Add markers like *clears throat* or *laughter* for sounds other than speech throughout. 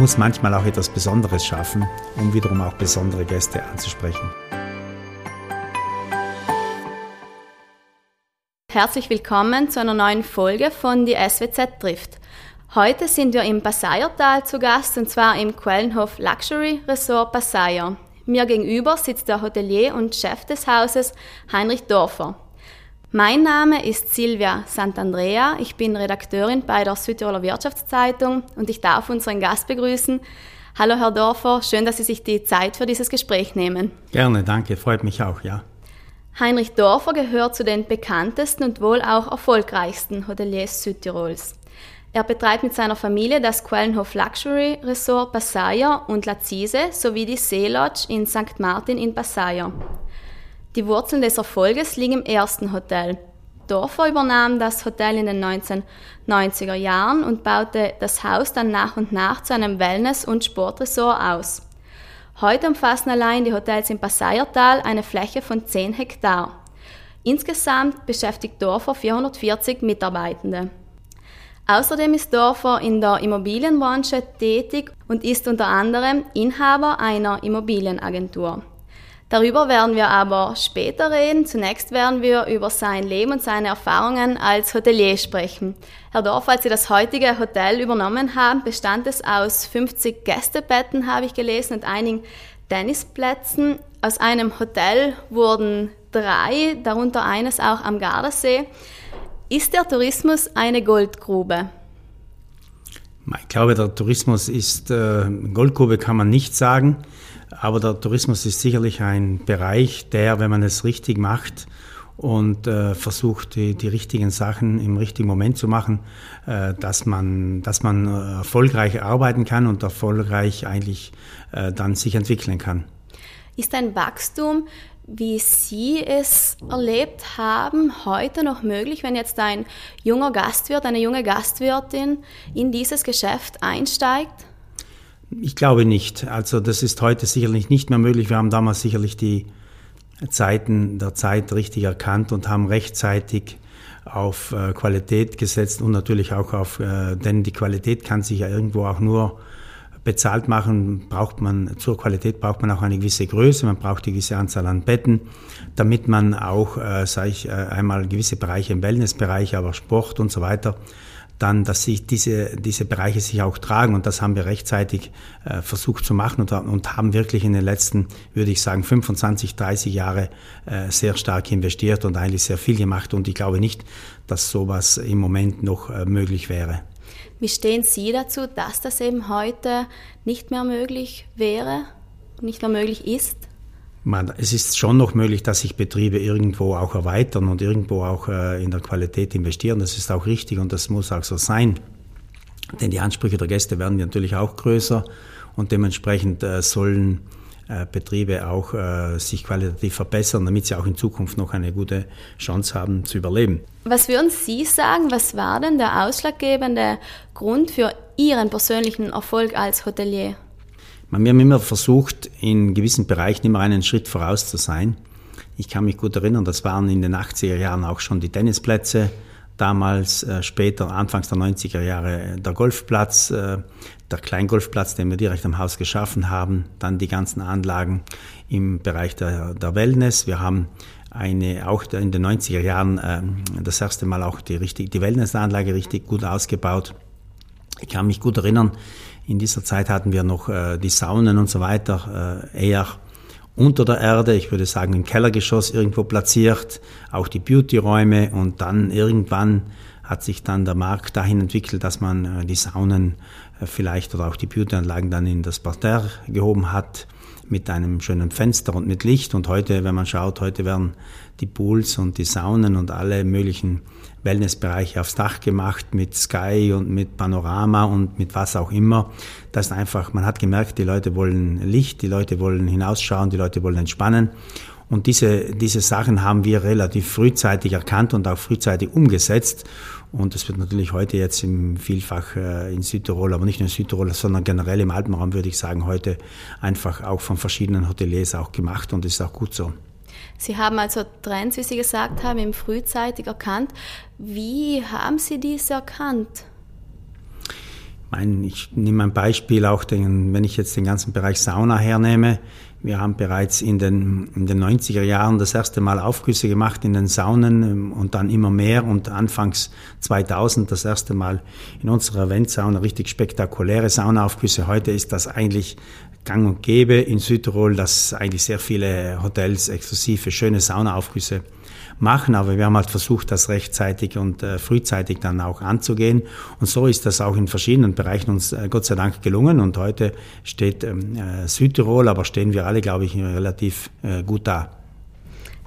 muss manchmal auch etwas Besonderes schaffen, um wiederum auch besondere Gäste anzusprechen. Herzlich willkommen zu einer neuen Folge von Die SWZ trifft. Heute sind wir im Passaiertal zu Gast und zwar im Quellenhof Luxury Resort Passaier. Mir gegenüber sitzt der Hotelier und Chef des Hauses Heinrich Dorfer. Mein Name ist Silvia Santandrea. Ich bin Redakteurin bei der Südtiroler Wirtschaftszeitung und ich darf unseren Gast begrüßen. Hallo Herr Dorfer, schön, dass Sie sich die Zeit für dieses Gespräch nehmen. Gerne, danke, freut mich auch, ja. Heinrich Dorfer gehört zu den bekanntesten und wohl auch erfolgreichsten Hoteliers Südtirols. Er betreibt mit seiner Familie das Quellenhof Luxury Resort Passaier und La Zise sowie die See Lodge in St. Martin in Passaier. Die Wurzeln des Erfolges liegen im ersten Hotel. Dorfer übernahm das Hotel in den 1990er Jahren und baute das Haus dann nach und nach zu einem Wellness- und Sportresort aus. Heute umfassen allein die Hotels im Passaiertal eine Fläche von 10 Hektar. Insgesamt beschäftigt Dorfer 440 Mitarbeitende. Außerdem ist Dorfer in der Immobilienbranche tätig und ist unter anderem Inhaber einer Immobilienagentur. Darüber werden wir aber später reden. Zunächst werden wir über sein Leben und seine Erfahrungen als Hotelier sprechen. Herr Dorf, als Sie das heutige Hotel übernommen haben, bestand es aus 50 Gästebetten, habe ich gelesen, und einigen Tennisplätzen. Aus einem Hotel wurden drei, darunter eines auch am Gardasee. Ist der Tourismus eine Goldgrube? Ich glaube, der Tourismus ist, äh, Goldgrube kann man nicht sagen. Aber der Tourismus ist sicherlich ein Bereich, der, wenn man es richtig macht und äh, versucht, die, die richtigen Sachen im richtigen Moment zu machen, äh, dass, man, dass man äh, erfolgreich arbeiten kann und erfolgreich eigentlich äh, dann sich entwickeln kann. Ist ein Wachstum, wie Sie es erlebt haben, heute noch möglich, wenn jetzt ein junger Gastwirt, eine junge Gastwirtin in dieses Geschäft einsteigt? Ich glaube nicht. Also das ist heute sicherlich nicht mehr möglich. Wir haben damals sicherlich die Zeiten der Zeit richtig erkannt und haben rechtzeitig auf äh, Qualität gesetzt und natürlich auch auf, äh, denn die Qualität kann sich ja irgendwo auch nur bezahlt machen, braucht man, zur Qualität braucht man auch eine gewisse Größe, man braucht eine gewisse Anzahl an Betten, damit man auch, äh, sage ich, äh, einmal gewisse Bereiche im Wellnessbereich, aber Sport und so weiter, dann, dass sich diese, diese Bereiche sich auch tragen. Und das haben wir rechtzeitig äh, versucht zu machen und, und, haben wirklich in den letzten, würde ich sagen, 25, 30 Jahre äh, sehr stark investiert und eigentlich sehr viel gemacht. Und ich glaube nicht, dass sowas im Moment noch äh, möglich wäre. Wie stehen Sie dazu, dass das eben heute nicht mehr möglich wäre, nicht mehr möglich ist? Man, es ist schon noch möglich, dass sich Betriebe irgendwo auch erweitern und irgendwo auch äh, in der Qualität investieren. Das ist auch richtig und das muss auch so sein. Denn die Ansprüche der Gäste werden natürlich auch größer und dementsprechend äh, sollen äh, Betriebe auch äh, sich qualitativ verbessern, damit sie auch in Zukunft noch eine gute Chance haben zu überleben. Was würden Sie sagen, was war denn der ausschlaggebende Grund für Ihren persönlichen Erfolg als Hotelier? Wir haben immer versucht, in gewissen Bereichen immer einen Schritt voraus zu sein. Ich kann mich gut erinnern, das waren in den 80er Jahren auch schon die Tennisplätze, damals äh, später, anfangs der 90er Jahre, der Golfplatz, äh, der Kleingolfplatz, den wir direkt am Haus geschaffen haben, dann die ganzen Anlagen im Bereich der, der Wellness. Wir haben eine, auch in den 90er Jahren äh, das erste Mal auch die, richtig, die Wellnessanlage richtig gut ausgebaut. Ich kann mich gut erinnern, in dieser Zeit hatten wir noch äh, die Saunen und so weiter äh, eher unter der Erde, ich würde sagen im Kellergeschoss irgendwo platziert, auch die Beauty-Räume und dann irgendwann hat sich dann der Markt dahin entwickelt, dass man äh, die Saunen äh, vielleicht oder auch die Beauty-Anlagen dann in das Parterre gehoben hat mit einem schönen Fenster und mit Licht. Und heute, wenn man schaut, heute werden die Pools und die Saunen und alle möglichen Wellnessbereiche aufs Dach gemacht mit Sky und mit Panorama und mit was auch immer. Das ist einfach, man hat gemerkt, die Leute wollen Licht, die Leute wollen hinausschauen, die Leute wollen entspannen. Und diese, diese Sachen haben wir relativ frühzeitig erkannt und auch frühzeitig umgesetzt. Und das wird natürlich heute jetzt im Vielfach äh, in Südtirol, aber nicht nur in Südtirol, sondern generell im Alpenraum, würde ich sagen, heute einfach auch von verschiedenen Hoteliers auch gemacht und ist auch gut so. Sie haben also Trends, wie Sie gesagt haben, im frühzeitig erkannt. Wie haben Sie diese erkannt? Ich nehme ein Beispiel auch, den, wenn ich jetzt den ganzen Bereich Sauna hernehme. Wir haben bereits in den, in den 90er Jahren das erste Mal Aufgüsse gemacht in den Saunen ähm, und dann immer mehr und anfangs 2000 das erste Mal in unserer Eventsauna richtig spektakuläre Saunaaufgüsse. Heute ist das eigentlich gang und gäbe in Südtirol, dass eigentlich sehr viele Hotels exklusive schöne Saunaaufgüsse machen, aber wir haben halt versucht, das rechtzeitig und äh, frühzeitig dann auch anzugehen. Und so ist das auch in verschiedenen Bereichen uns äh, Gott sei Dank gelungen. Und heute steht ähm, äh, Südtirol, aber stehen wir alle, glaube ich, relativ äh, gut da.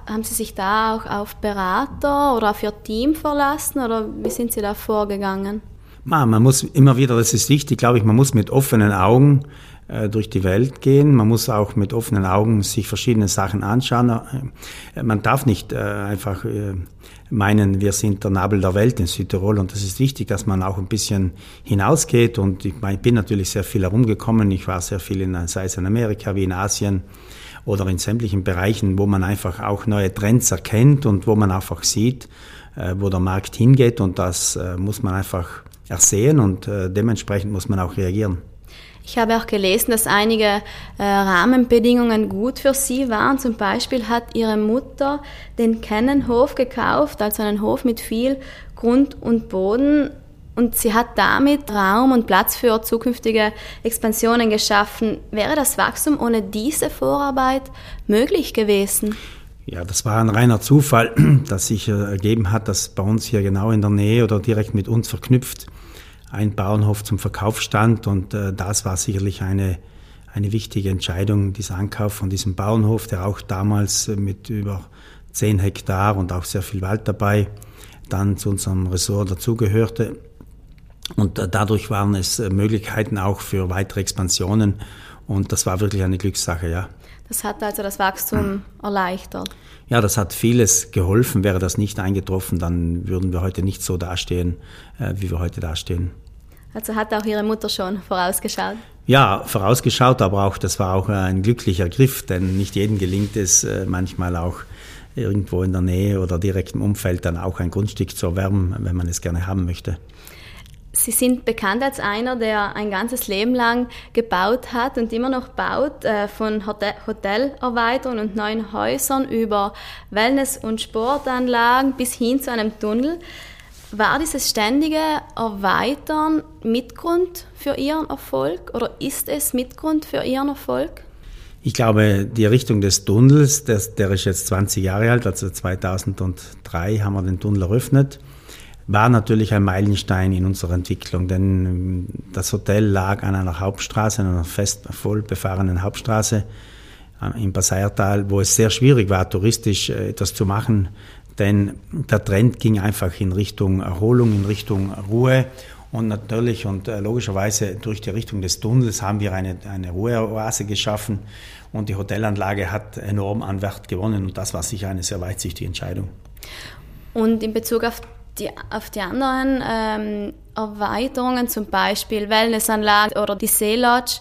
Haben Sie sich da auch auf Berater oder auf Ihr Team verlassen oder wie sind Sie da vorgegangen? Man muss immer wieder, das ist wichtig, glaube ich, man muss mit offenen Augen durch die Welt gehen. Man muss auch mit offenen Augen sich verschiedene Sachen anschauen. Äh, man darf nicht äh, einfach meinen, wir sind der Nabel der Welt in Südtirol und das ist wichtig, dass man auch ein bisschen hinausgeht und ich bin natürlich sehr viel herumgekommen. Ich war sehr viel in, sei es in Amerika wie in Asien oder in sämtlichen Bereichen, wo man einfach auch neue Trends erkennt und wo man einfach sieht, wo der Markt hingeht und das muss man einfach ersehen und dementsprechend muss man auch reagieren. Ich habe auch gelesen, dass einige äh, Rahmenbedingungen gut für sie waren. Zum Beispiel hat ihre Mutter den Kennenhof gekauft, also einen Hof mit viel Grund und Boden. Und sie hat damit Raum und Platz für zukünftige Expansionen geschaffen. Wäre das Wachstum ohne diese Vorarbeit möglich gewesen? Ja, das war ein reiner Zufall, *clears throat* dass sich äh, ergeben hat, dass bei uns hier genau in der Nähe oder direkt mit uns verknüpft ein Bauernhof zum Verkauf stand und äh, das war sicherlich eine, eine wichtige Entscheidung, dieser Ankauf von diesem Bauernhof, der auch damals äh, mit über 10 Hektar und auch sehr viel Wald dabei dann zu unserem Ressort dazugehörte. Und äh, dadurch waren es äh, Möglichkeiten auch für weitere Expansionen und das war wirklich eine Glückssache, ja. Das hat also das Wachstum erleichtert. Ja, das hat vieles geholfen. Wäre das nicht eingetroffen, dann würden wir heute nicht so dastehen, äh, wie wir heute dastehen. Also hat auch Ihre Mutter schon vorausgeschaut? Ja, vorausgeschaut, aber auch das war auch ein glücklicher Griff, denn nicht jedem gelingt es äh, manchmal auch irgendwo in der Nähe oder direkt im Umfeld dann auch ein Grundstück zu erwerben, wenn man es gerne haben möchte. Sie sind bekannt als einer, der ein ganzes Leben lang gebaut hat und immer noch baut, äh, von Hotelerweiterungen und neuen Häusern über Wellness- und Sportanlagen bis hin zu einem Tunnel. War dieses ständige Erweitern Mitgrund für Ihren Erfolg oder ist es Mitgrund für Ihren Erfolg? Ich glaube, die Richtung des Tunnels, der, der ist jetzt 20 Jahre alt, also 2003 haben wir den Tunnel eröffnet, war natürlich ein Meilenstein in unserer Entwicklung, denn ähm, das Hotel lag an einer Hauptstraße, an einer fest voll befahrenen Hauptstraße äh, im Passaiertal, wo es sehr schwierig war, touristisch äh, etwas zu machen. Denn der Trend ging einfach in Richtung Erholung, in Richtung Ruhe. Und natürlich und äh, logischerweise durch die Richtung des Tunnels haben wir eine, eine Ruheoase geschaffen und die Hotelanlage hat enorm an Wert gewonnen und das war sicher eine sehr weitsichtige Entscheidung. Und in Bezug auf die, auf die anderen ähm, Erweiterungen, zum Beispiel Wellnessanlagen oder die See Lodge,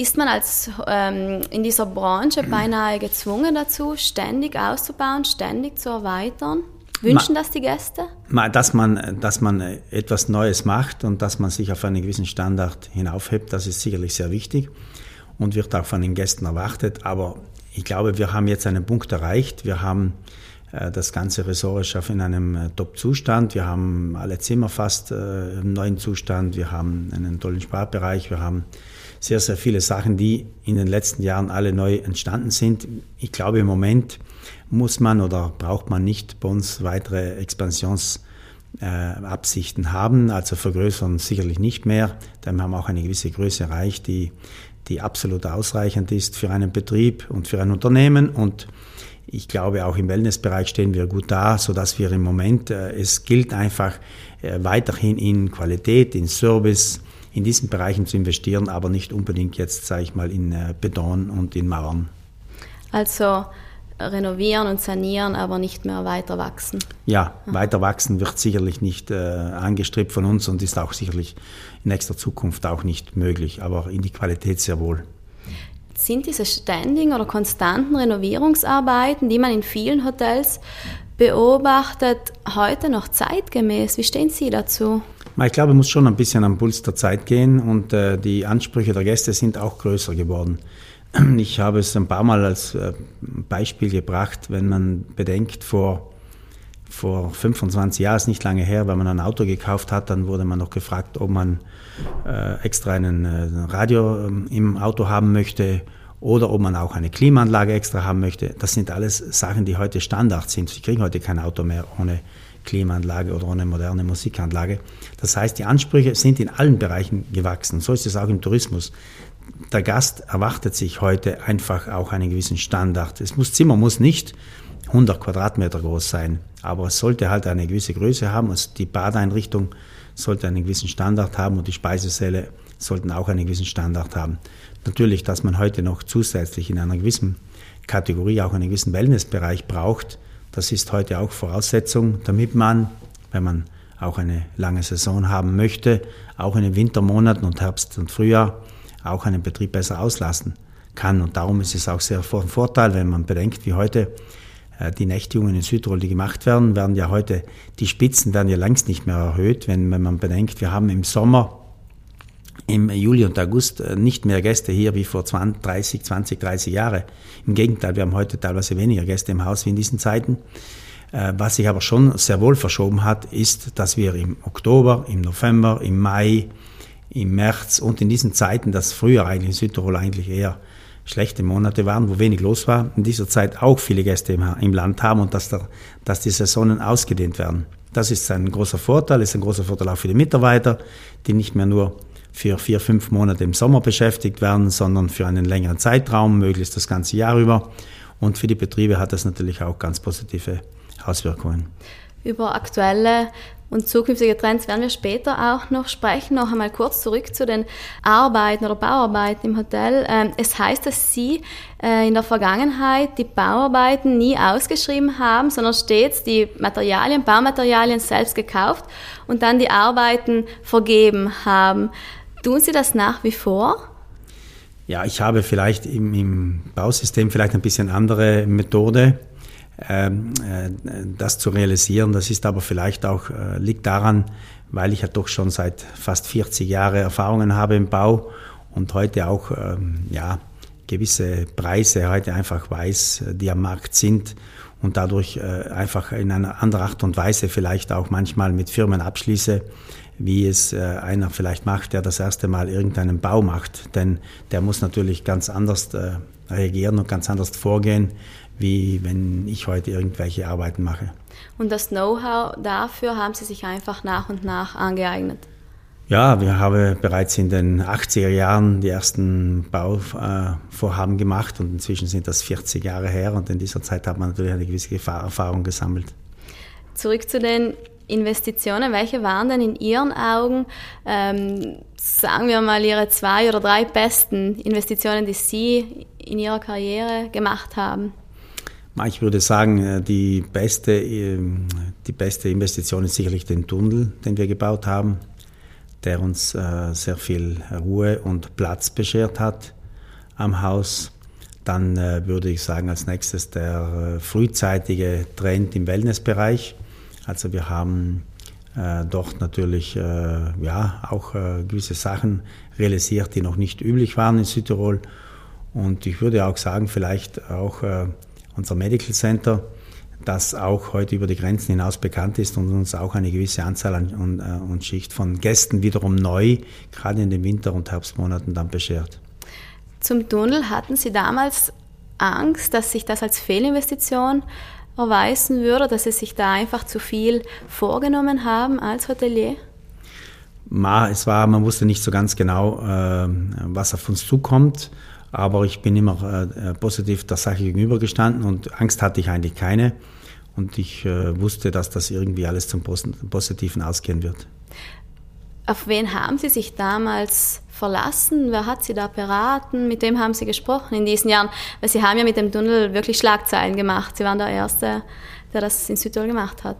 ist man als ähm, in dieser Branche *clears throat* beinahe gezwungen dazu, ständig auszubauen, ständig zu erweitern? Wünschen das die Gäste? Dass man, dass man etwas Neues macht und dass man sich auf einen gewissen Standard hinaufhebt, das ist sicherlich sehr wichtig und wird auch von den Gästen erwartet. Aber ich glaube, wir haben jetzt einen Punkt erreicht. Wir haben äh, das ganze Ressort ist in einem äh, Top-Zustand. Wir haben alle Zimmer fast äh, im neuen Zustand. Wir haben einen tollen Sparbereich. Wir haben sehr, sehr viele Sachen, die in den letzten Jahren alle neu entstanden sind. Ich glaube, im Moment muss man oder braucht man nicht bei uns weitere Expansionsabsichten haben, also vergrößern sicherlich nicht mehr. Wir haben auch eine gewisse Größe erreicht, die, die absolut ausreichend ist für einen Betrieb und für ein Unternehmen. Und ich glaube, auch im Wellnessbereich stehen wir gut da, so dass wir im Moment, äh, es gilt einfach äh, weiterhin in Qualität, in Service, in diesen Bereichen zu investieren, aber nicht unbedingt jetzt, sage ich mal, in äh, Beton und in Mauern. Also renovieren und sanieren, aber nicht mehr weiter wachsen. Ja, weiter wachsen wird sicherlich nicht äh, angestrebt von uns und ist auch sicherlich in nächster Zukunft auch nicht möglich, aber in die Qualität sehr wohl. Sind diese ständigen oder konstanten Renovierungsarbeiten, die man in vielen Hotels beobachtet, heute noch zeitgemäß? Wie stehen Sie dazu? Ich glaube, man muss schon ein bisschen am Puls der Zeit gehen und äh, die Ansprüche der Gäste sind auch größer geworden. *clears throat* Ich habe es ein paar Mal als äh, Beispiel gebracht, wenn man bedenkt, vor, vor 25 Jahren, ist nicht lange her, wenn man ein Auto gekauft hat, dann wurde man noch gefragt, ob man äh, extra einen, Radio ähm, im Auto haben möchte oder ob man auch eine Klimaanlage extra haben möchte. Das sind alles Sachen, die heute Standard sind. Sie kriegen heute kein Auto mehr ohne Klimaanlage oder ohne moderne Musikanlage. Das heißt, die Ansprüche sind in allen Bereichen gewachsen. So ist es auch im Tourismus. Der Gast erwartet sich heute einfach auch einen gewissen Standard. Es muss, Zimmer muss nicht 100 Quadratmeter groß sein, aber es sollte halt eine gewisse Größe haben. Also die Badeinrichtung sollte einen gewissen Standard haben und die Speisesäle sollten auch einen gewissen Standard haben. Natürlich, dass man heute noch zusätzlich in einer gewissen Kategorie auch einen gewissen Wellnessbereich braucht, das ist heute auch Voraussetzung, damit man, wenn man auch eine lange Saison haben möchte, auch in den Wintermonaten und Herbst und Frühjahr auch einen Betrieb besser auslassen kann. Und darum ist es auch sehr von Vorteil, wenn man bedenkt, wie heute äh, die Nächtigungen in Südtirol, die gemacht werden, werden ja heute, die Spitzen werden ja längst nicht mehr erhöht, wenn, wenn man bedenkt, wir haben im Sommer im Juli und August äh, nicht mehr Gäste hier wie vor 20, 30, 20, 30 Jahre. Im Gegenteil, wir haben heute teilweise weniger Gäste im Haus wie in diesen Zeiten. Äh, was sich aber schon sehr wohl verschoben hat, ist, dass wir im Oktober, im November, im Mai, im März und in diesen Zeiten, das früher eigentlich in Südtirol eigentlich eher schlechte Monate waren, wo wenig los war, in dieser Zeit auch viele Gäste im, im Land haben und dass, der, dass die Saisonen ausgedehnt werden. Das ist ein großer Vorteil, ist ein großer Vorteil auch für die Mitarbeiter, die nicht mehr nur für vier, fünf Monate im Sommer beschäftigt werden, sondern für einen längeren Zeitraum, möglichst das ganze Jahr über. Und für die Betriebe hat das natürlich auch ganz positive Auswirkungen. Über aktuelle und zukünftige Trends werden wir später auch noch sprechen. Noch einmal kurz zurück zu den Arbeiten oder Bauarbeiten im Hotel. Ähm, es heißt, dass Sie äh, in der Vergangenheit die Bauarbeiten nie ausgeschrieben haben, sondern stets die Materialien, Baumaterialien selbst gekauft und dann die Arbeiten vergeben haben. Tun Sie das nach wie vor? Ja, ich habe vielleicht im, im Bausystem vielleicht ein bisschen andere Methode ähm, äh, das zu realisieren. Das ist aber vielleicht auch, äh, liegt daran, weil ich ja doch schon seit fast 40 Jahren Erfahrungen habe im Bau und heute auch ähm, ja, gewisse Preise heute einfach weiß, äh, die am Markt sind und dadurch einfach in einer anderen Art und Weise vielleicht auch manchmal mit Firmen abschließe, wie es einer vielleicht macht, der das erste Mal irgendeinen Bau macht. Denn der muss natürlich ganz anders reagieren und ganz anders vorgehen, wie wenn ich heute irgendwelche Arbeiten mache. Und das Know-how dafür haben Sie sich einfach nach und nach angeeignet? Ja, wir haben bereits in den 80er Jahren die ersten Bauvorhaben gemacht und inzwischen sind das 40 Jahre her und in dieser Zeit hat man natürlich eine gewisse Erfahrung gesammelt. Zurück zu den Investitionen. Welche waren denn in Ihren Augen, ähm, sagen wir mal, Ihre zwei oder drei besten Investitionen, die Sie in Ihrer Karriere gemacht haben? Ich würde sagen, äh, die beste, ähm, die beste Investition ist sicherlich den Tunnel, den wir gebaut haben, der uns äh, sehr viel Ruhe und Platz beschert hat am Haus. Dann äh, würde ich sagen, als nächstes der frühzeitige Trend im Wellnessbereich. Also wir haben dort natürlich ja, auch gewisse Sachen realisiert, die noch nicht üblich waren in Südtirol. Und ich würde auch sagen, vielleicht auch unser Medical Center, das auch heute über die Grenzen hinaus bekannt ist und uns auch eine gewisse Anzahl an, und, äh, und Schicht von Gästen wiederum neu, gerade in den Winter- und Herbstmonaten dann beschert. Zum Tunnel hatten Sie damals Angst, dass sich das als Fehlinvestition erweisen würde, dass Sie sich da einfach zu viel vorgenommen haben als Hotelier? es war, man wusste nicht so ganz genau, äh, was auf uns zukommt. Aber ich bin immer äh, positiv der Sache gegenübergestanden und Angst hatte ich eigentlich keine. Und ich äh, wusste, dass das irgendwie alles zum Positiven ausgehen wird. Auf wen haben Sie sich damals verlassen? Wer hat Sie da beraten? Mit wem haben Sie gesprochen in diesen Jahren? Weil Sie haben ja mit dem Tunnel wirklich Schlagzeilen gemacht. Sie waren der Erste, der das in Südtirol gemacht hat.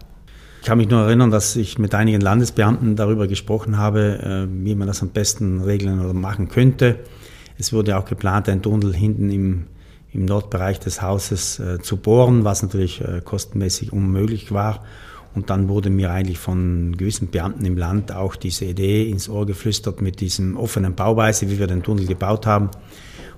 Ich kann mich nur erinnern, dass ich mit einigen Landesbeamten darüber gesprochen habe, äh, wie man das am besten regeln oder machen könnte. Es wurde auch geplant, einen Tunnel hinten im, im Nordbereich des Hauses äh, zu bohren, was natürlich äh, kostenmäßig unmöglich war. Und dann wurde mir eigentlich von gewissen Beamten im Land auch diese Idee ins Ohr geflüstert mit diesem offenen Bauweise, wie wir den Tunnel gebaut haben.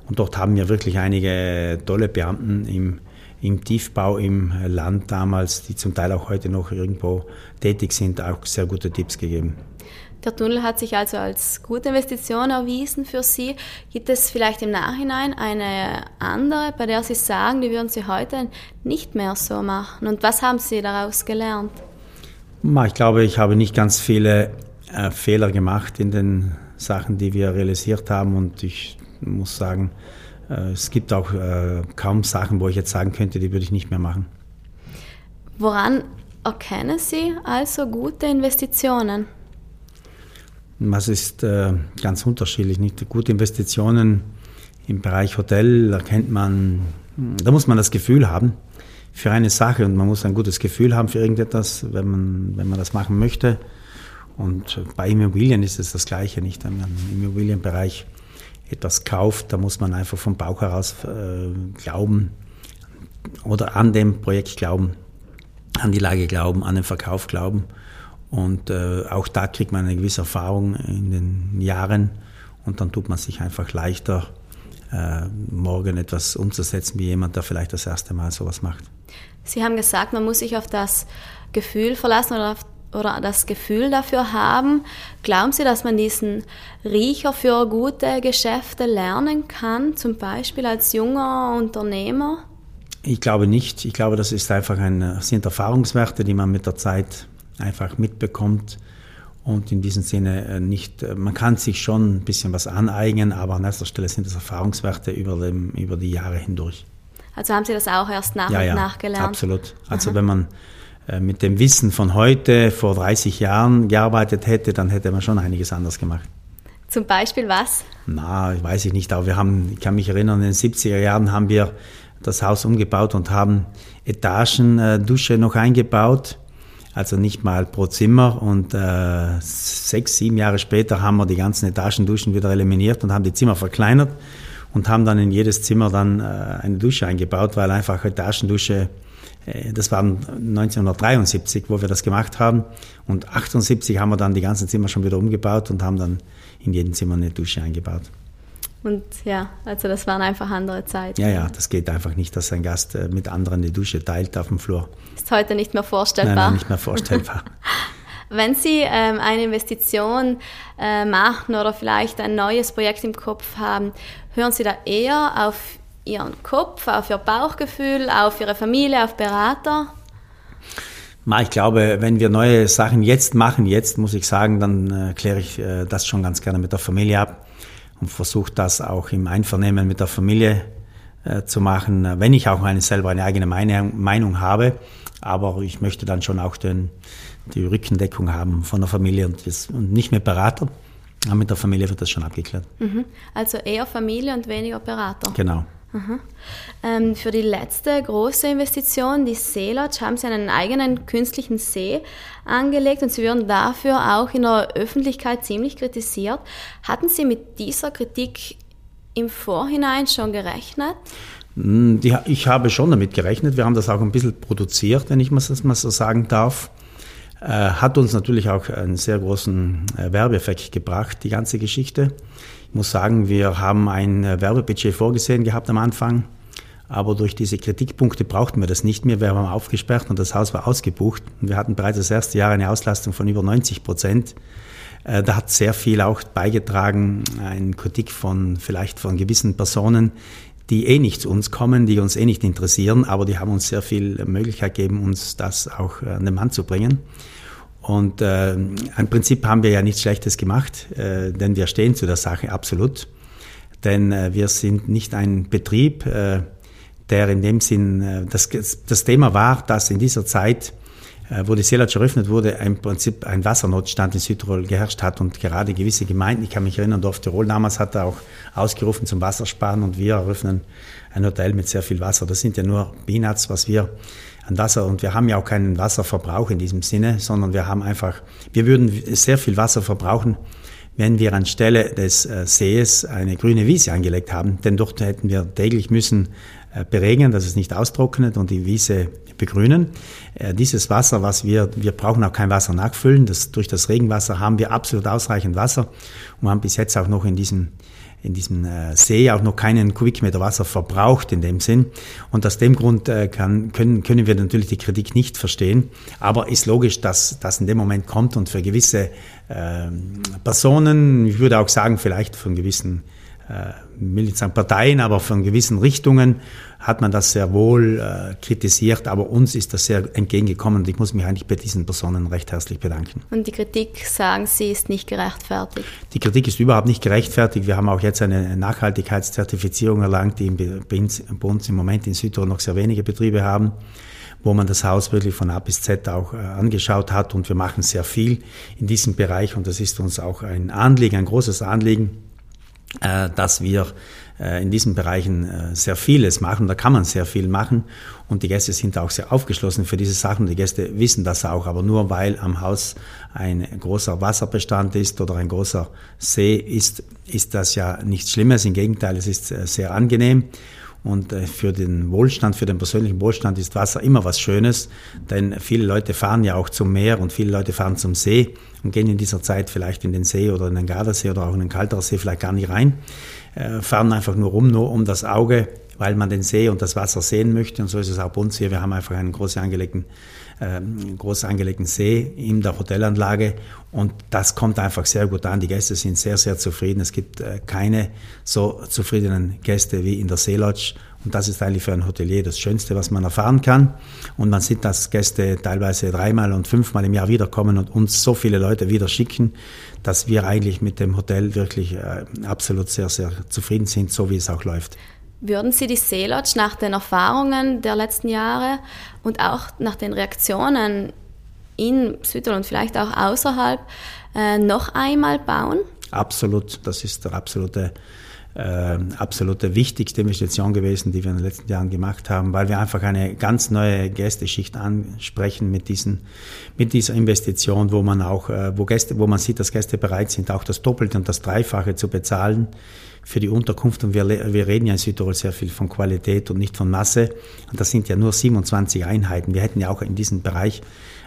Und dort haben wir wirklich einige tolle Beamten im, im Tiefbau im Land damals, die zum Teil auch heute noch irgendwo tätig sind, auch sehr gute Tipps gegeben. Der Tunnel hat sich also als gute Investition erwiesen für Sie. Gibt es vielleicht im Nachhinein eine andere, bei der Sie sagen, die würden Sie heute nicht mehr so machen? Und was haben Sie daraus gelernt? Ich glaube, ich habe nicht ganz viele äh, Fehler gemacht in den Sachen, die wir realisiert haben. Und ich muss sagen, äh, es gibt auch äh, kaum Sachen, wo ich jetzt sagen könnte, die würde ich nicht mehr machen. Woran erkennen Sie also gute Investitionen? Das ist äh, ganz unterschiedlich. Nicht gute Investitionen im Bereich Hotel erkennt man, da muss man das Gefühl haben für eine Sache und man muss ein gutes Gefühl haben für irgendetwas, wenn man, wenn man das machen möchte. Und bei Immobilien ist es das Gleiche, nicht? Wenn man im Immobilienbereich etwas kauft, da muss man einfach vom Bauch heraus äh, glauben oder an dem Projekt glauben, an die Lage glauben, an den Verkauf glauben. Und äh, auch da kriegt man eine gewisse Erfahrung in den Jahren und dann tut man sich einfach leichter, äh, morgen etwas umzusetzen, wie jemand, der vielleicht das erste Mal sowas macht. Sie haben gesagt, man muss sich auf das Gefühl verlassen oder, auf, oder das Gefühl dafür haben. Glauben Sie, dass man diesen Riecher für gute Geschäfte lernen kann, zum Beispiel als junger Unternehmer? Ich glaube nicht. Ich glaube, das ist einfach ein, sind Erfahrungswerte, die man mit der Zeit einfach mitbekommt und in diesem Sinne äh, nicht, äh, man kann sich schon ein bisschen was aneignen, aber an erster Stelle sind es Erfahrungswerte über, dem, über die Jahre hindurch. Also haben Sie das auch erst nach ja, und ja, nach gelernt? Absolut. Also Aha. wenn man äh, mit dem Wissen von heute vor 30 Jahren gearbeitet hätte, dann hätte man schon einiges anders gemacht. Zum Beispiel was? Na, weiß ich nicht, aber wir haben, ich kann mich erinnern, in den 70er Jahren haben wir das Haus umgebaut und haben Etagendusche noch eingebaut also nicht mal pro Zimmer. Und äh, sechs, sieben Jahre später haben wir die ganzen Etagenduschen wieder eliminiert und haben die Zimmer verkleinert und haben dann in jedes Zimmer dann äh, eine Dusche eingebaut, weil einfach Etagendusche, äh, das war 1973, wo wir das gemacht haben. Und 78 haben wir dann die ganzen Zimmer schon wieder umgebaut und haben dann in jedem Zimmer eine Dusche eingebaut. Und ja, also das waren einfach andere Zeiten. Ja, ja, das geht einfach nicht, dass ein Gast äh, mit anderen die Dusche teilt auf dem Flur. Ist heute nicht mehr vorstellbar. Nein, nein nicht mehr vorstellbar. *laughs* Wenn Sie ähm, eine Investition äh, machen oder vielleicht ein neues Projekt im Kopf haben, hören Sie da eher auf Ihren Kopf, auf Ihr Bauchgefühl, auf Ihre Familie, auf Berater? Ich glaube, wenn wir neue Sachen jetzt machen, jetzt muss ich sagen, dann äh, kläre ich äh, das schon ganz gerne mit der Familie ab und versuche das auch im Einvernehmen mit der Familie äh, zu machen, wenn ich auch eine, selber eine eigene Meinung, Meinung habe. Aber ich möchte dann schon auch den, die Rückendeckung haben von der Familie und, das, und nicht mit Berater. Aber mit der Familie wird das schon abgeklärt. Mhm. Also eher Familie und weniger Berater. Genau. Ähm, für die letzte große Investition, die Seelodge, haben Sie einen eigenen künstlichen See angelegt und Sie würden dafür auch in der Öffentlichkeit ziemlich kritisiert. Hatten Sie mit dieser Kritik im Vorhinein schon gerechnet? Hm, ich habe schon damit gerechnet. Wir haben das auch ein bisschen produziert, wenn ich das mal so sagen darf. Äh, hat uns natürlich auch einen sehr großen äh, Werbeeffekt gebracht, die ganze Geschichte. Ich muss sagen, wir haben ein äh, Werbebudget vorgesehen gehabt am Anfang, aber durch diese Kritikpunkte brauchten wir das nicht mehr. Wir haben aufgesperrt und das Haus war ausgebucht. Und wir hatten bereits das erste Jahr eine Auslastung von über 90 Prozent. Äh, da hat sehr viel auch beigetragen, eine Kritik von vielleicht von gewissen Personen, die eh nicht zu uns kommen, die uns eh nicht interessieren, aber die haben uns sehr viel Möglichkeit gegeben, uns das auch an den Mann zu bringen. Und äh, im Prinzip haben wir ja nichts Schlechtes gemacht, äh, denn wir stehen zu der Sache absolut. Denn äh, wir sind nicht ein Betrieb, äh, der in dem Sinn, äh, das, das Thema war, dass in dieser Zeit, äh, wo die Seelatsch eröffnet wurde, im Prinzip ein Wassernotstand in Südtirol geherrscht hat und gerade gewisse Gemeinden, ich kann mich erinnern, Dorf Tirol damals hat er auch ausgerufen zum Wassersparen und wir eröffnen ein Hotel mit sehr viel Wasser. Das sind ja nur Peanuts, was wir an Wasser. Und wir haben ja auch keinen Wasserverbrauch in diesem Sinne, sondern wir haben einfach, wir würden sehr viel Wasser verbrauchen, wenn wir anstelle des äh, Sees eine grüne Wiese angelegt haben. Denn dort hätten wir täglich müssen äh, beregen, dass es nicht austrocknet und die Wiese begrünen. Äh, dieses Wasser, was wir, wir brauchen auch kein Wasser nachfüllen. Das, durch das Regenwasser haben wir absolut ausreichend Wasser und haben bis jetzt auch noch in diesem in diesem äh, See auch noch keinen Kubikmeter Wasser verbraucht in dem Sinn. Und aus dem Grund äh, kann, können, können wir natürlich die Kritik nicht verstehen. Aber ist logisch, dass das in dem Moment kommt und für gewisse äh, Personen, ich würde auch sagen, vielleicht von gewissen äh, will nicht sagen Parteien, aber von gewissen Richtungen hat man das sehr wohl äh, kritisiert, aber uns ist das sehr entgegengekommen und ich muss mich eigentlich bei diesen Personen recht herzlich bedanken. Und die Kritik, sagen Sie, ist nicht gerechtfertigt? Die Kritik ist überhaupt nicht gerechtfertigt. Wir haben auch jetzt eine Nachhaltigkeitszertifizierung erlangt, die bei uns im Moment in Südtirol noch sehr wenige Betriebe haben wo man das Haus wirklich von A bis Z auch äh, angeschaut hat und wir machen sehr viel in diesem Bereich und das ist uns auch ein Anliegen, ein großes Anliegen äh, dass wir in diesen Bereichen äh, sehr vieles machen. Da kann man sehr viel machen und die Gäste sind auch sehr aufgeschlossen für diese Sachen. Die Gäste wissen das auch, aber nur weil am Haus ein großer Wasserbestand ist oder ein großer See ist, ist das ja nichts Schlimmes. Im Gegenteil, es ist sehr angenehm. Und für den Wohlstand, für den persönlichen Wohlstand ist Wasser immer was Schönes, denn viele Leute fahren ja auch zum Meer und viele Leute fahren zum See und gehen in dieser Zeit vielleicht in den See oder in den Gardasee oder auch in den kalteren See vielleicht gar nicht rein, äh, fahren einfach nur rum, nur um das Auge, weil man den See und das Wasser sehen möchte. Und so ist es auch bei uns hier. Wir haben einfach einen groß angelegten, äh, groß angelegten See in der Hotelanlage und das kommt einfach sehr gut an. Die Gäste sind sehr, sehr zufrieden. Es gibt äh, keine so zufriedenen Gäste wie in der Seelodge und das ist eigentlich für ein Hotelier das Schönste, was man erfahren kann. Und man sieht, dass Gäste teilweise dreimal und fünfmal im Jahr wiederkommen und uns so viele Leute wieder schicken, dass wir eigentlich mit dem Hotel wirklich äh, absolut sehr, sehr zufrieden sind, so wie es auch läuft. Würden Sie die Seelodge nach den Erfahrungen der letzten Jahre und auch nach den Reaktionen in Südtirol und vielleicht auch außerhalb äh, noch einmal bauen? Absolut, das ist der absolute äh, absolute wichtigste Investition gewesen, die wir in den letzten Jahren gemacht haben, weil wir einfach eine ganz neue Gästeschicht ansprechen mit diesen, mit dieser Investition, wo man auch, äh, wo Gäste, wo man sieht, dass Gäste bereit sind, auch das Doppelte und das Dreifache zu bezahlen für die Unterkunft. Und wir, wir reden ja in Südtirol sehr viel von Qualität und nicht von Masse. Und das sind ja nur 27 Einheiten. Wir hätten ja auch in diesem Bereich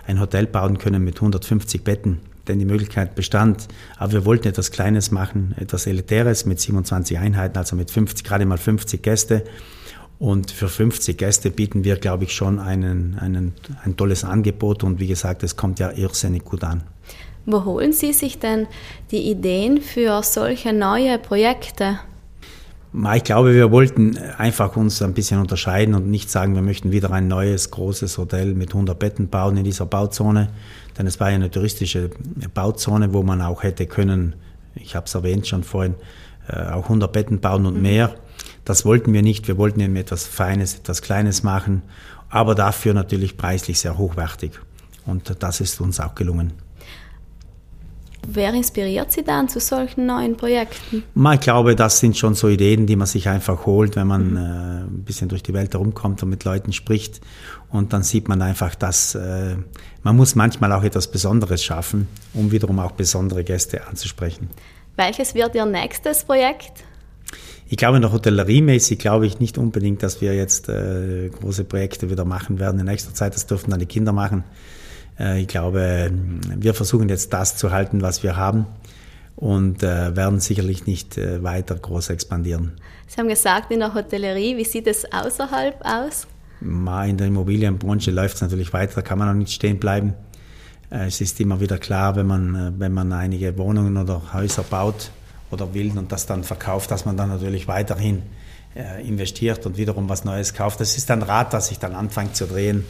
ein Hotel bauen können mit 150 Betten denn die Möglichkeit bestand. Aber wir wollten etwas Kleines machen, etwas Elitäres mit 27 Einheiten, also mit 50, gerade mal 50 Gäste. Und für 50 Gäste bieten wir, glaube ich, schon einen, einen, ein tolles Angebot. Und wie gesagt, es kommt ja irrsinnig gut an. Wo holen Sie sich denn die Ideen für solche neue Projekte? Ich glaube, wir wollten einfach uns ein bisschen unterscheiden und nicht sagen, wir möchten wieder ein neues großes Hotel mit 100 Betten bauen in dieser Bauzone, denn es war ja eine touristische Bauzone, wo man auch hätte können, ich habe es erwähnt schon vorhin, äh, auch 100 Betten bauen und mhm. mehr. Das wollten wir nicht. Wir wollten eben etwas Feines, etwas Kleines machen, aber dafür natürlich preislich sehr hochwertig. Und das ist uns auch gelungen. Wer inspiriert Sie dann zu solchen neuen Projekten? Ich glaube, das sind schon so Ideen, die man sich einfach holt, wenn man mhm. äh, ein bisschen durch die Welt herumkommt und mit Leuten spricht. Und dann sieht man einfach, dass äh, man muss manchmal auch etwas Besonderes schaffen, um wiederum auch besondere Gäste anzusprechen. Welches wird Ihr nächstes Projekt? Ich glaube, noch hotelleriemäßig glaube ich nicht unbedingt, dass wir jetzt äh, große Projekte wieder machen werden in nächster Zeit. Das dürften dann die Kinder machen. Äh, ich glaube, wir versuchen jetzt das zu halten, was wir haben und äh, werden sicherlich nicht äh, weiter groß expandieren. Sie haben gesagt, in der Hotellerie, wie sieht es außerhalb aus? In der Immobilienbranche läuft es natürlich weiter, da kann man auch nicht stehen bleiben. Es ist immer wieder klar, wenn man, wenn man einige Wohnungen oder Häuser baut oder will und das dann verkauft, dass man dann natürlich weiterhin investiert und wiederum was Neues kauft. Das ist ein Rad, das sich dann anfängt zu drehen.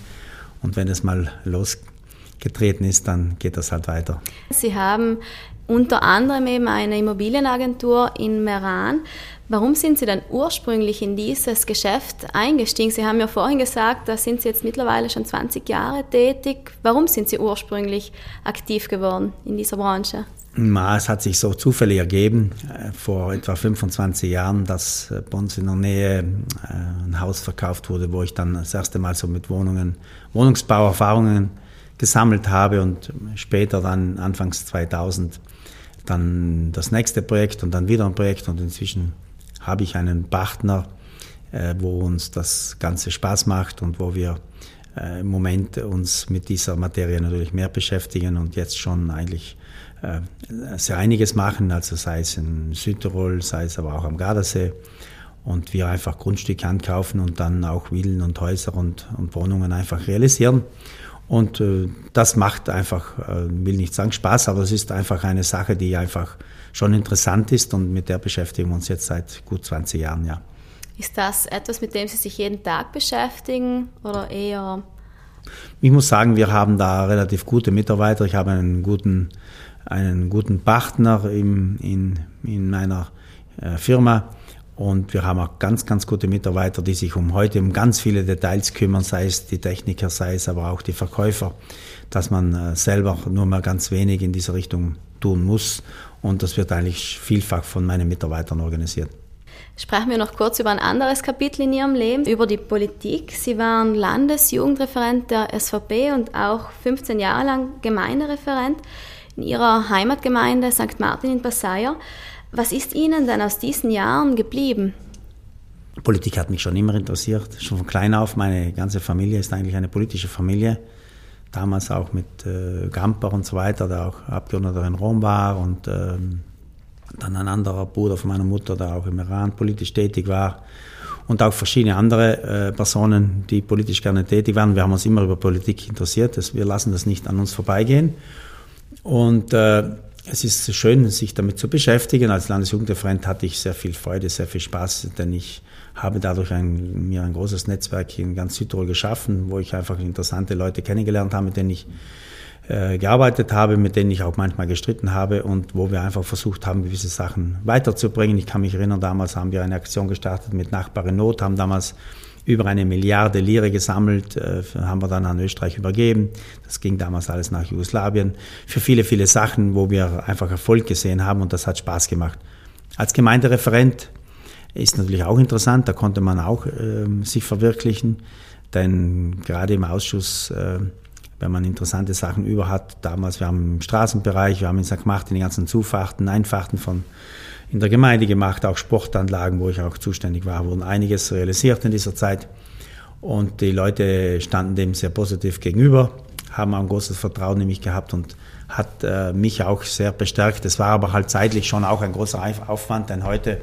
Und wenn es mal losgeht, getreten ist, dann geht das halt weiter. Sie haben unter anderem eben eine Immobilienagentur in Meran. Warum sind Sie denn ursprünglich in dieses Geschäft eingestiegen? Sie haben ja vorhin gesagt, da sind Sie jetzt mittlerweile schon 20 Jahre tätig. Warum sind Sie ursprünglich aktiv geworden in dieser Branche? Es hat sich so zufällig ergeben, äh, vor etwa 25 Jahren, dass äh, bei uns in der Nähe äh, ein Haus verkauft wurde, wo ich dann das erste Mal so mit Wohnungen, Wohnungsbauerfahrungen gesammelt habe und später dann anfangs 2000 dann das nächste Projekt und dann wieder ein Projekt und inzwischen habe ich einen Partner, äh, wo uns das Ganze Spaß macht und wo wir äh, im Moment uns mit dieser Materie natürlich mehr beschäftigen und jetzt schon eigentlich äh, sehr einiges machen, also sei es in Südtirol, sei es aber auch am Gardasee und wir einfach Grundstücke ankaufen und dann auch Villen und Häuser und, und Wohnungen einfach realisieren. Und äh, das macht einfach, äh, will nicht sagen Spaß, aber es ist einfach eine Sache, die einfach schon interessant ist und mit der beschäftigen wir uns jetzt seit gut 20 Jahren, ja. Ist das etwas, mit dem Sie sich jeden Tag beschäftigen oder eher? Ich muss sagen, wir haben da relativ gute Mitarbeiter. Ich habe einen guten, einen guten Partner im, in, in meiner äh, Firma. Und wir haben auch ganz, ganz gute Mitarbeiter, die sich um heute um ganz viele Details kümmern, sei es die Techniker, sei es aber auch die Verkäufer, dass man äh, selber nur mal ganz wenig in dieser Richtung tun muss. Und das wird eigentlich vielfach von meinen Mitarbeitern organisiert. Sprechen wir noch kurz über ein anderes Kapitel in Ihrem Leben, über die Politik. Sie waren Landesjugendreferent der SVP und auch 15 Jahre lang Gemeindereferent in Ihrer Heimatgemeinde St. Martin in Passaier. Was ist Ihnen denn aus diesen Jahren geblieben? Politik hat mich schon immer interessiert, schon von klein auf. Meine ganze Familie ist eigentlich eine politische Familie. Damals auch mit äh, Gamper und so weiter, der auch Abgeordneter in Rom war und ähm, dann ein anderer Bruder von meiner Mutter, der auch im Iran politisch tätig war und auch verschiedene andere äh, Personen, die politisch gerne tätig waren. Wir haben uns immer über Politik interessiert. Das, wir lassen das nicht an uns vorbeigehen. Und äh, es ist schön, sich damit zu beschäftigen. Als Landesjugendreferent hatte ich sehr viel Freude, sehr viel Spaß, denn ich habe dadurch ein, mir ein großes Netzwerk in ganz Südtirol geschaffen, wo ich einfach interessante Leute kennengelernt habe, mit denen ich äh, gearbeitet habe, mit denen ich auch manchmal gestritten habe und wo wir einfach versucht haben, gewisse Sachen weiterzubringen. Ich kann mich erinnern, damals haben wir eine Aktion gestartet mit Nachbarin Not, haben damals über eine Milliarde Lire gesammelt, äh, haben wir dann an Österreich übergeben. Das ging damals alles nach Jugoslawien. Für viele, viele Sachen, wo wir einfach Erfolg gesehen haben und das hat Spaß gemacht. Als Gemeindereferent ist natürlich auch interessant, da konnte man auch äh, sich verwirklichen, denn gerade im Ausschuss äh, wenn man interessante Sachen über hat. Damals, wir haben im Straßenbereich, wir haben in St. Martin die ganzen Zufahrten, Einfahrten von in der Gemeinde gemacht, auch Sportanlagen, wo ich auch zuständig war, wurden einiges realisiert in dieser Zeit. Und die Leute standen dem sehr positiv gegenüber, haben auch ein großes Vertrauen in mich gehabt und hat äh, mich auch sehr bestärkt. Es war aber halt zeitlich schon auch ein großer Aufwand, denn heute,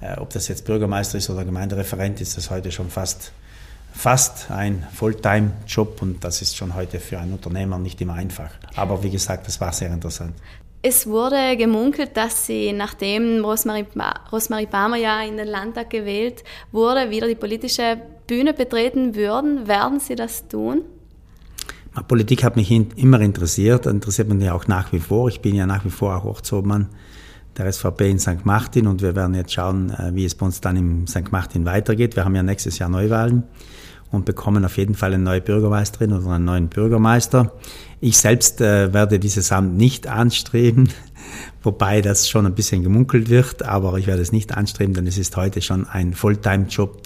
äh, ob das jetzt Bürgermeister ist oder Gemeindereferent, ist das heute schon fast fast ein Fulltime-Job und das ist schon heute für einen Unternehmer nicht immer einfach. Aber wie gesagt, das war sehr interessant. Es wurde gemunkelt, dass Sie, nachdem Rosmarie Palmer ja in den Landtag gewählt wurde, wieder die politische Bühne betreten würden. Werden Sie das tun? Politik hat mich immer interessiert, interessiert mich ja auch nach wie vor. Ich bin ja nach wie vor auch Ortsobmann der SVP in St. Martin und wir werden jetzt schauen, äh, wie es bei uns dann in St. Martin weitergeht. Wir haben ja nächstes Jahr Neuwahlen und bekommen auf jeden Fall eine neue Bürgermeisterin oder einen neuen Bürgermeister. Ich selbst äh, werde dieses Amt nicht anstreben, *laughs* wobei das schon ein bisschen gemunkelt wird, aber ich werde es nicht anstreben, denn es ist heute schon ein Fulltime-Job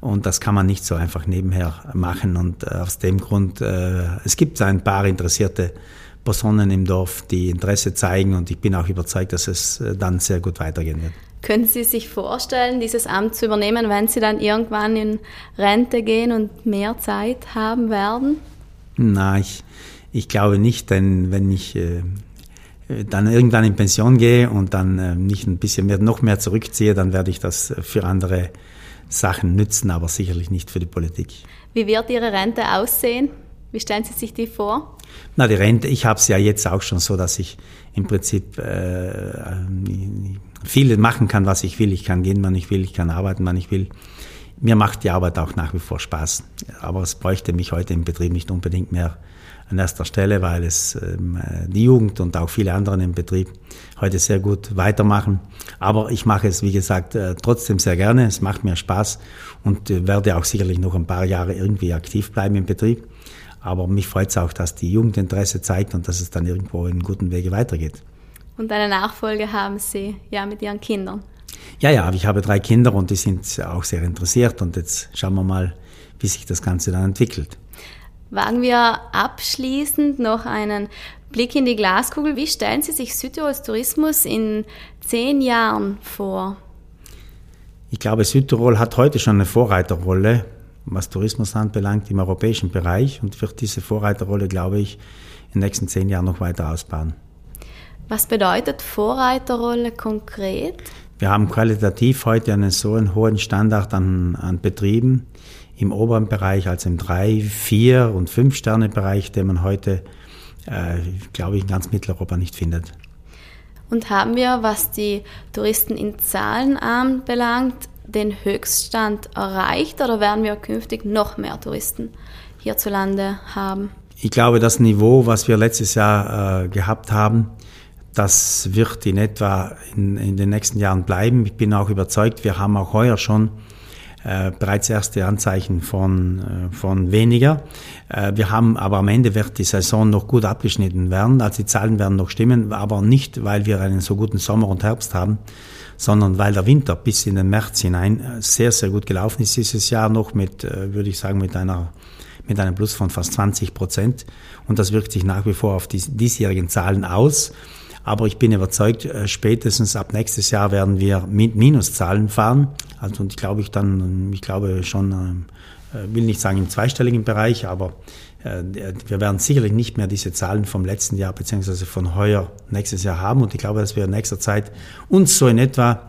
und das kann man nicht so einfach nebenher machen und äh, aus dem Grund, äh, es gibt ein paar interessierte Personen im Dorf, die Interesse zeigen und ich bin auch überzeugt, dass es äh, dann sehr gut weitergehen wird. Können Sie sich vorstellen, dieses Amt zu übernehmen, wenn Sie dann irgendwann in Rente gehen und mehr Zeit haben werden? Nein, ich, ich glaube nicht, denn wenn ich äh, dann irgendwann in Pension gehe und dann äh, nicht ein bisschen mehr, noch mehr zurückziehe, dann werde ich das für andere Sachen nützen, aber sicherlich nicht für die Politik. Wie wird Ihre Rente aussehen? Wie stellen Sie sich die vor? Na, die Rente, ich habe es ja jetzt auch schon so, dass ich im Prinzip äh, viel machen kann, was ich will. Ich kann gehen, wann ich will, ich kann arbeiten, wann ich will. Mir macht die Arbeit auch nach wie vor Spaß. Aber es bräuchte mich heute im Betrieb nicht unbedingt mehr an erster Stelle, weil es ähm, die Jugend und auch viele andere im Betrieb heute sehr gut weitermachen. Aber ich mache es, wie gesagt, äh, trotzdem sehr gerne. Es macht mir Spaß und äh, werde auch sicherlich noch ein paar Jahre irgendwie aktiv bleiben im Betrieb. Aber mich freut es auch, dass die Jugend Interesse zeigt und dass es dann irgendwo in guten Wege weitergeht. Und eine Nachfolge haben Sie ja mit Ihren Kindern. Ja, ja, ich habe drei Kinder und die sind auch sehr interessiert und jetzt schauen wir mal, wie sich das Ganze dann entwickelt. Wagen wir abschließend noch einen Blick in die Glaskugel. Wie stellen Sie sich Südtirols Tourismus in zehn Jahren vor? Ich glaube, Südtirol hat heute schon eine Vorreiterrolle, was Tourismus anbelangt, im europäischen Bereich und wird diese Vorreiterrolle, glaube ich, in den nächsten zehn Jahren noch weiter ausbauen. Was bedeutet Vorreiterrolle konkret? Wir haben qualitativ heute einen so einen hohen Standard an, an Betrieben im oberen Bereich, also im 3, 4 und 5 Sterne Bereich, den man heute, äh, glaube ich, in ganz Mitteleuropa nicht findet. Und haben wir, was die Touristen in Zahlen anbelangt, den Höchststand erreicht oder werden wir künftig noch mehr Touristen hierzulande haben? Ich glaube, das Niveau, was wir letztes Jahr äh, gehabt haben, das wird in etwa in, in, den nächsten Jahren bleiben. Ich bin auch überzeugt, wir haben auch heuer schon äh, bereits erste Anzeichen von, äh, von weniger. Äh, wir haben aber am Ende wird die Saison noch gut abgeschnitten werden. Also die Zahlen werden noch stimmen, aber nicht, weil wir einen so guten Sommer und Herbst haben, sondern weil der Winter bis in den März hinein äh, sehr, sehr gut gelaufen ist dieses Jahr noch mit, äh, würde ich sagen, mit einer mit einem Plus von fast 20 Prozent. Und das wirkt sich nach wie vor auf die diesjährigen Zahlen aus. Aber ich bin überzeugt, äh, spätestens ab nächstes Jahr werden wir mit Minuszahlen fahren. Also und ich glaube ich dann, ich glaube schon, äh, will nicht sagen im zweistelligen Bereich, aber äh, wir werden sicherlich nicht mehr diese Zahlen vom letzten Jahr beziehungsweise von heuer nächstes Jahr haben. Und ich glaube, dass wir in nächster Zeit uns so in etwa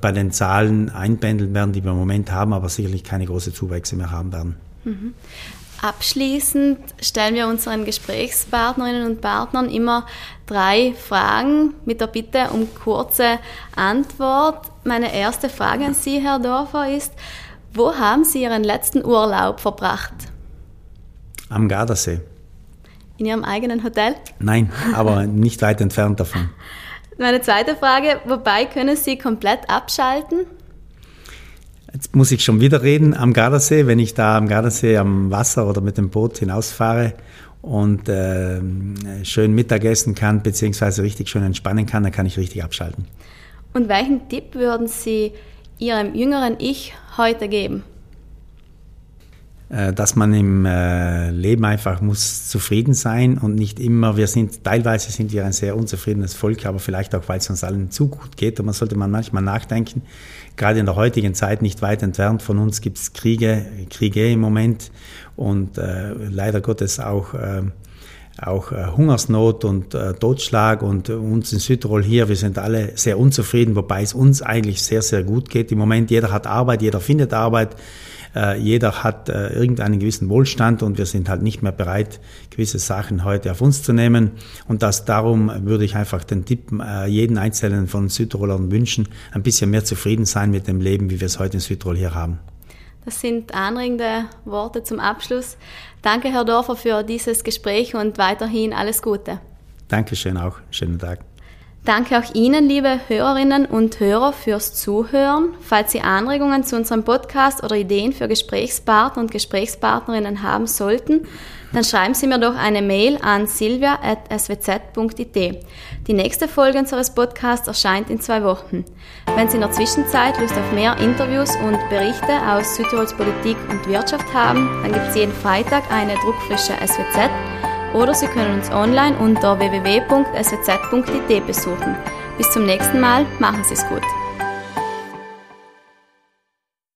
bei den Zahlen einpendeln werden, die wir im Moment haben, aber sicherlich keine große Zuwächse mehr haben werden. Mhm. Abschließend stellen wir unseren Gesprächspartnerinnen und Partnern immer drei Fragen mit der Bitte um kurze Antwort. Meine erste Frage an Sie, Herr Dorfer, ist, wo haben Sie Ihren letzten Urlaub verbracht? Am Gardasee. In Ihrem eigenen Hotel? Nein, aber *laughs* nicht weit entfernt davon. Meine zweite Frage, wobei können Sie komplett abschalten? Jetzt muss ich schon wieder reden am Gardasee, wenn ich da am Gardasee am Wasser oder mit dem Boot hinausfahre und äh, schön Mittagessen kann, beziehungsweise richtig schön entspannen kann, dann kann ich richtig abschalten. Und welchen Tipp würden Sie Ihrem jüngeren Ich heute geben? Äh, dass man im äh, Leben einfach muss zufrieden sein und nicht immer, wir sind, teilweise sind wir ein sehr unzufriedenes Volk, aber vielleicht auch, weil es uns allen zu gut geht. Und man sollte man manchmal nachdenken, gerade in der heutigen Zeit nicht weit entfernt von uns gibt es Kriege, Kriege im Moment. Und äh, leider Gottes auch äh, auch äh, Hungersnot und äh, Totschlag und uns in Südtirol hier, wir sind alle sehr unzufrieden, wobei es uns eigentlich sehr, sehr gut geht im Moment. Jeder hat Arbeit, jeder findet Arbeit. Äh, jeder hat äh, irgendeinen gewissen Wohlstand und wir sind halt nicht mehr bereit, gewisse Sachen heute auf uns zu nehmen. Und das darum würde ich einfach den Tipp äh, jeden Einzelnen von Südtirolern wünschen, ein bisschen mehr zufrieden sein mit dem Leben, wie wir es heute in Südtirol hier haben. Das sind anregende Worte zum Abschluss. Danke, Herr Dorfer, für dieses Gespräch und weiterhin alles Gute. Dankeschön auch. Schönen Tag. Danke auch Ihnen, liebe Hörerinnen und Hörer, fürs Zuhören. Falls Sie Anregungen zu unserem Podcast oder Ideen für Gesprächspartner und Gesprächspartnerinnen haben sollten, dann schreiben Sie mir doch eine Mail an silvia.swz.it. Die nächste Folge unseres Podcasts erscheint in zwei Wochen. Wenn Sie in der Zwischenzeit Lust auf mehr Interviews und Berichte aus Südtirols Politik und Wirtschaft haben, dann gibt es jeden Freitag eine druckfrische SWZ oder Sie können uns online unter www.swz.it besuchen. Bis zum nächsten Mal, machen Sie es gut.